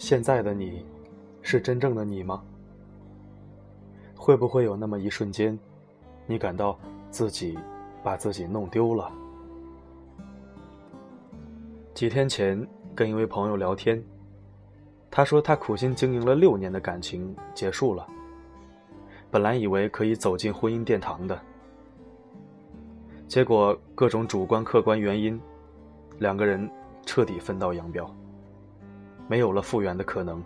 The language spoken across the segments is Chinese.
现在的你，是真正的你吗？会不会有那么一瞬间，你感到自己把自己弄丢了？几天前跟一位朋友聊天，他说他苦心经营了六年的感情结束了，本来以为可以走进婚姻殿堂的，结果各种主观客观原因，两个人彻底分道扬镳。没有了复原的可能。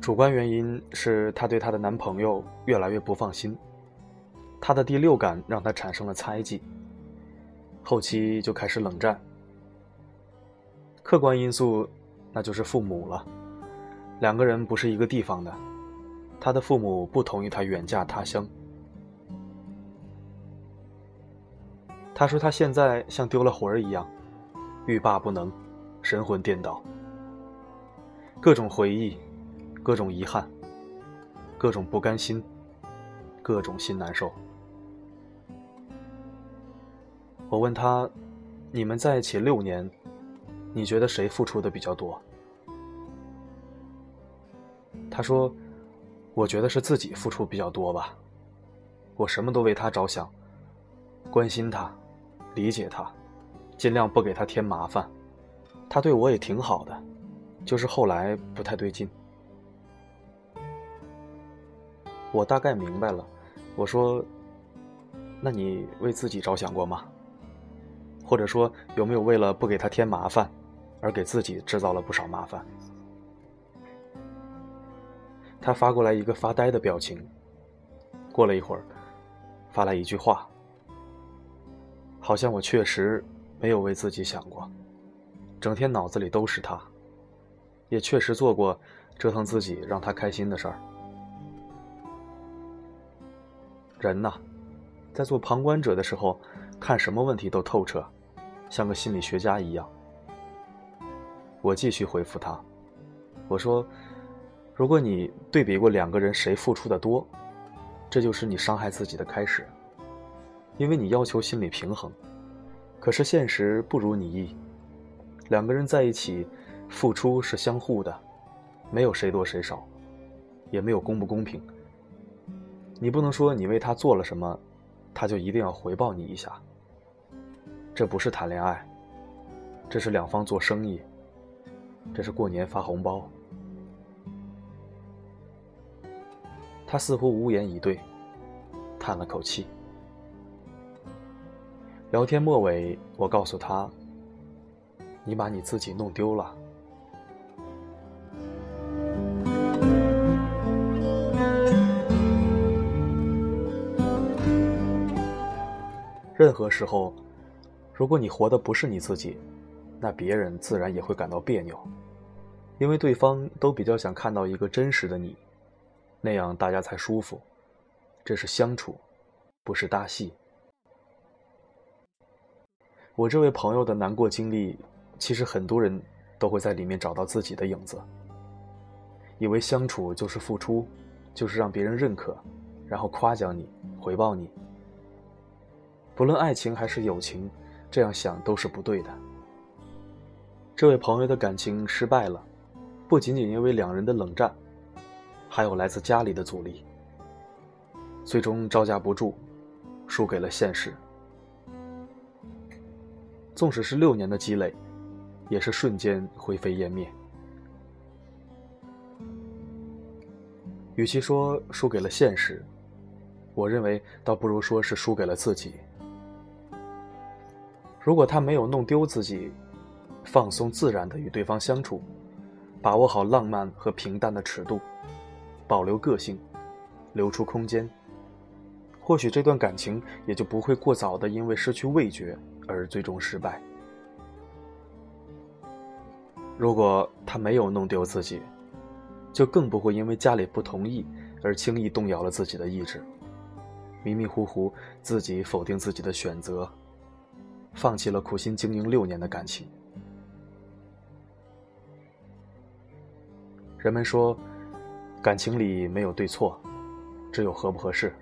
主观原因是她对她的男朋友越来越不放心，她的第六感让她产生了猜忌，后期就开始冷战。客观因素，那就是父母了，两个人不是一个地方的，她的父母不同意她远嫁他乡。她说她现在像丢了魂儿一样，欲罢不能，神魂颠倒。各种回忆，各种遗憾，各种不甘心，各种心难受。我问他：“你们在一起六年，你觉得谁付出的比较多？”他说：“我觉得是自己付出比较多吧。我什么都为他着想，关心他，理解他，尽量不给他添麻烦。他对我也挺好的。”就是后来不太对劲，我大概明白了。我说：“那你为自己着想过吗？或者说有没有为了不给他添麻烦，而给自己制造了不少麻烦？”他发过来一个发呆的表情。过了一会儿，发来一句话：“好像我确实没有为自己想过，整天脑子里都是他。”也确实做过折腾自己让他开心的事儿。人呐，在做旁观者的时候，看什么问题都透彻，像个心理学家一样。我继续回复他，我说：“如果你对比过两个人谁付出的多，这就是你伤害自己的开始，因为你要求心理平衡，可是现实不如你意，两个人在一起。”付出是相互的，没有谁多谁少，也没有公不公平。你不能说你为他做了什么，他就一定要回报你一下。这不是谈恋爱，这是两方做生意，这是过年发红包。他似乎无言以对，叹了口气。聊天末尾，我告诉他：“你把你自己弄丢了。”任何时候，如果你活的不是你自己，那别人自然也会感到别扭，因为对方都比较想看到一个真实的你，那样大家才舒服。这是相处，不是搭戏。我这位朋友的难过经历，其实很多人都会在里面找到自己的影子。以为相处就是付出，就是让别人认可，然后夸奖你，回报你。不论爱情还是友情，这样想都是不对的。这位朋友的感情失败了，不仅仅因为两人的冷战，还有来自家里的阻力。最终招架不住，输给了现实。纵使是六年的积累，也是瞬间灰飞烟灭。与其说输给了现实，我认为倒不如说是输给了自己。如果他没有弄丢自己，放松自然的与对方相处，把握好浪漫和平淡的尺度，保留个性，留出空间，或许这段感情也就不会过早的因为失去味觉而最终失败。如果他没有弄丢自己，就更不会因为家里不同意而轻易动摇了自己的意志，迷迷糊糊自己否定自己的选择，放弃了苦心经营六年的感情。人们说，感情里没有对错，只有合不合适。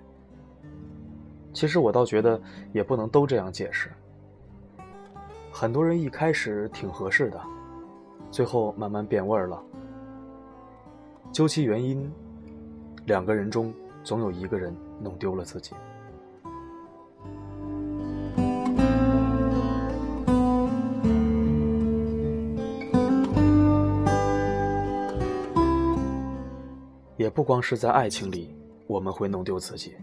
其实我倒觉得也不能都这样解释。很多人一开始挺合适的，最后慢慢变味儿了。究其原因，两个人中总有一个人弄丢了自己。不光是在爱情里，我们会弄丢自己。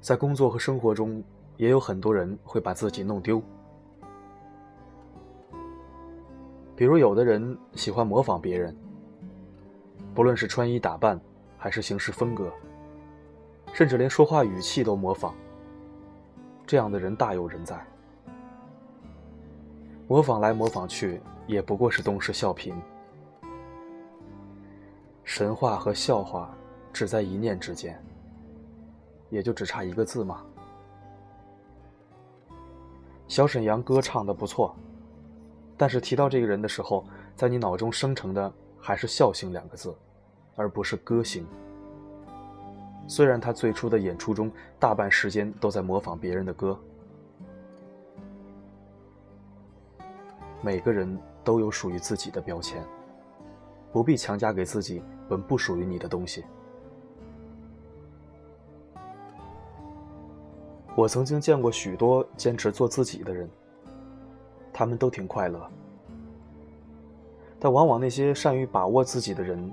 在工作和生活中，也有很多人会把自己弄丢。比如，有的人喜欢模仿别人，不论是穿衣打扮，还是行事风格，甚至连说话语气都模仿。这样的人大有人在。模仿来模仿去，也不过是东施效颦。神话和笑话，只在一念之间。也就只差一个字嘛。小沈阳歌唱的不错，但是提到这个人的时候，在你脑中生成的还是“笑星”两个字，而不是“歌星”。虽然他最初的演出中大半时间都在模仿别人的歌。每个人都有属于自己的标签。不必强加给自己本不属于你的东西。我曾经见过许多坚持做自己的人，他们都挺快乐。但往往那些善于把握自己的人，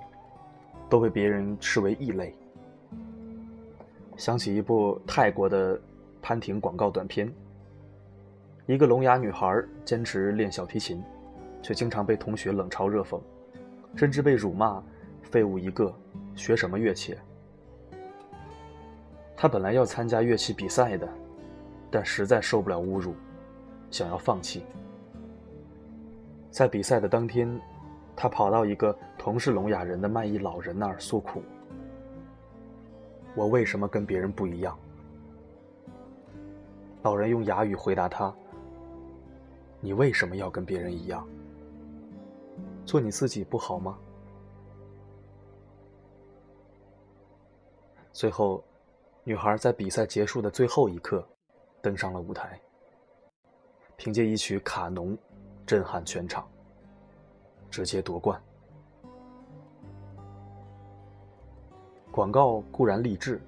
都被别人视为异类。想起一部泰国的潘婷广告短片，一个聋哑女孩坚持练小提琴，却经常被同学冷嘲热讽。甚至被辱骂，废物一个，学什么乐器？他本来要参加乐器比赛的，但实在受不了侮辱，想要放弃。在比赛的当天，他跑到一个同是聋哑人的卖艺老人那儿诉苦：“我为什么跟别人不一样？”老人用哑语回答他：“你为什么要跟别人一样？”做你自己不好吗？最后，女孩在比赛结束的最后一刻，登上了舞台。凭借一曲《卡农》，震撼全场，直接夺冠。广告固然励志，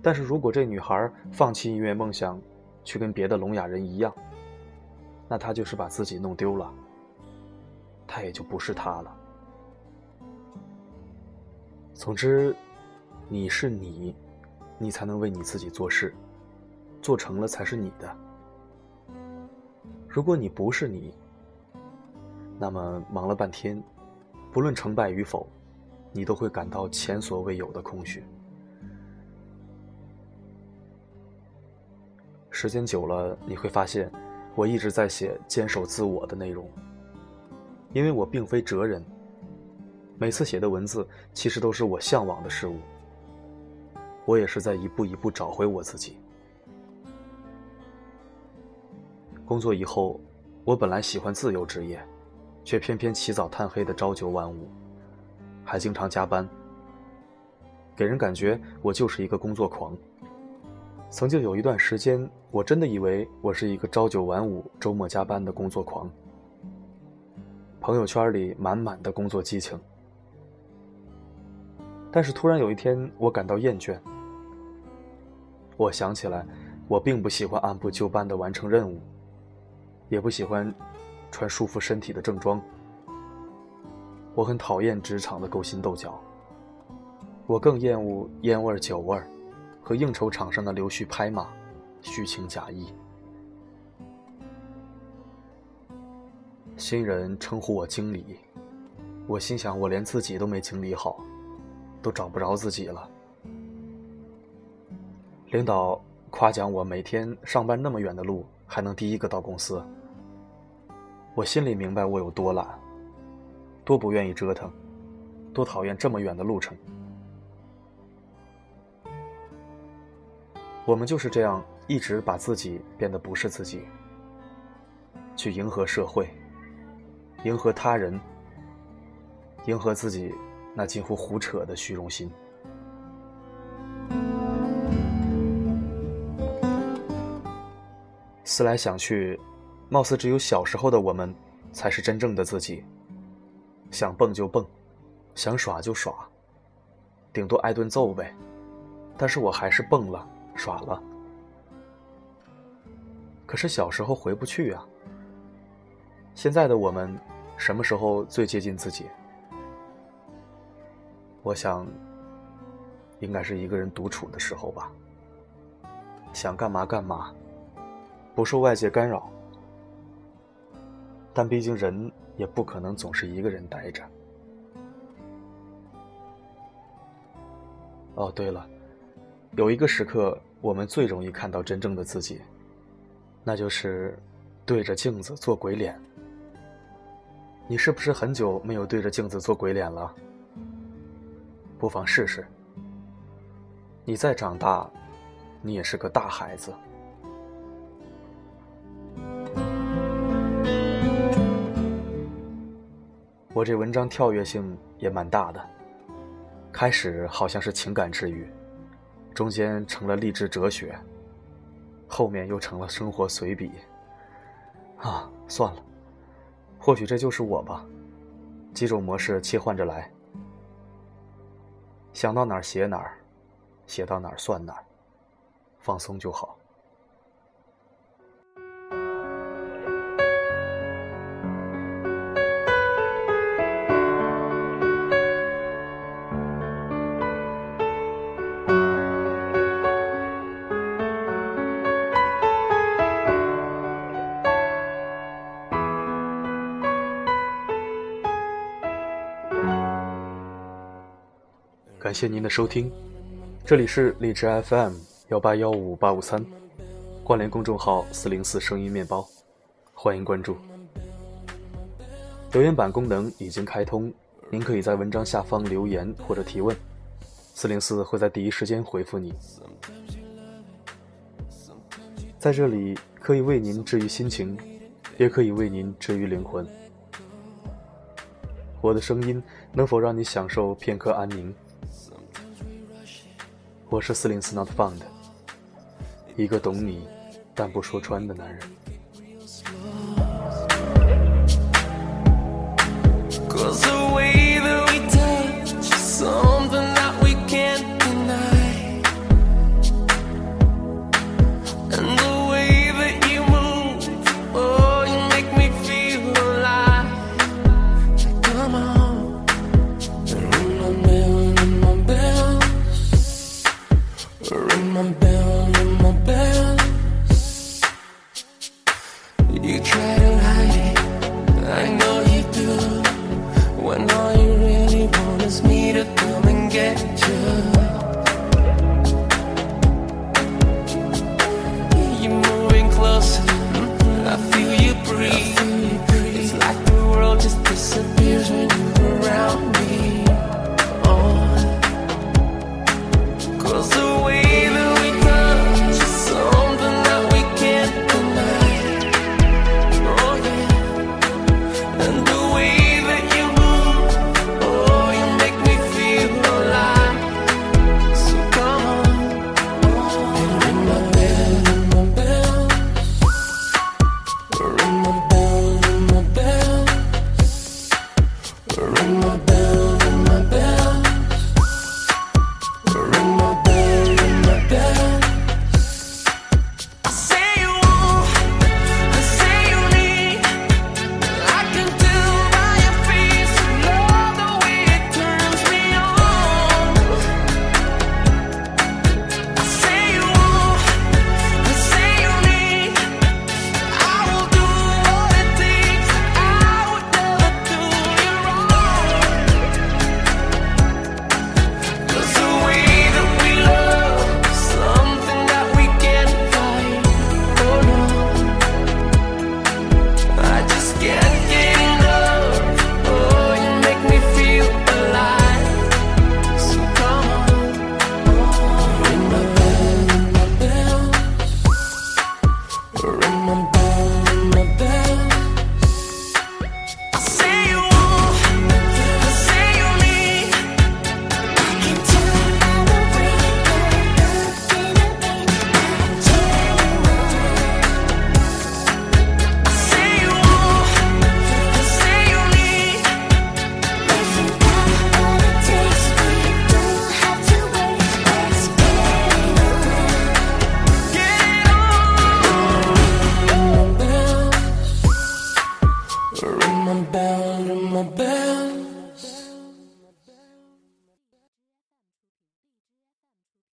但是如果这女孩放弃音乐梦想，去跟别的聋哑人一样，那她就是把自己弄丢了。他也就不是他了。总之，你是你，你才能为你自己做事，做成了才是你的。如果你不是你，那么忙了半天，不论成败与否，你都会感到前所未有的空虚。时间久了，你会发现，我一直在写坚守自我的内容。因为我并非哲人，每次写的文字其实都是我向往的事物。我也是在一步一步找回我自己。工作以后，我本来喜欢自由职业，却偏偏起早贪黑的朝九晚五，还经常加班，给人感觉我就是一个工作狂。曾经有一段时间，我真的以为我是一个朝九晚五、周末加班的工作狂。朋友圈里满满的工作激情，但是突然有一天，我感到厌倦。我想起来，我并不喜欢按部就班的完成任务，也不喜欢穿束缚身体的正装。我很讨厌职场的勾心斗角，我更厌恶烟味酒味和应酬场上的溜须拍马、虚情假意。新人称呼我经理，我心想，我连自己都没经理好，都找不着自己了。领导夸奖我每天上班那么远的路还能第一个到公司，我心里明白我有多懒，多不愿意折腾，多讨厌这么远的路程。我们就是这样，一直把自己变得不是自己，去迎合社会，迎合他人，迎合自己那近乎胡扯的虚荣心。思来想去，貌似只有小时候的我们，才是真正的自己。想蹦就蹦，想耍就耍，顶多挨顿揍呗。但是我还是蹦了，耍了。可是小时候回不去啊。现在的我们，什么时候最接近自己？我想，应该是一个人独处的时候吧。想干嘛干嘛。不受外界干扰，但毕竟人也不可能总是一个人待着。哦，对了，有一个时刻我们最容易看到真正的自己，那就是对着镜子做鬼脸。你是不是很久没有对着镜子做鬼脸了？不妨试试。你再长大，你也是个大孩子。我这文章跳跃性也蛮大的，开始好像是情感治愈，中间成了励志哲学，后面又成了生活随笔。啊，算了，或许这就是我吧，几种模式切换着来，想到哪儿写哪儿，写到哪儿算哪儿，放松就好。感谢您的收听，这里是荔枝 FM 幺八幺五八五三，关联公众号四零四声音面包，欢迎关注。留言板功能已经开通，您可以在文章下方留言或者提问，四零四会在第一时间回复你。在这里可以为您治愈心情，也可以为您治愈灵魂。我的声音能否让你享受片刻安宁？我是四零四 not found，一个懂你但不说穿的男人。I'm down in my bed.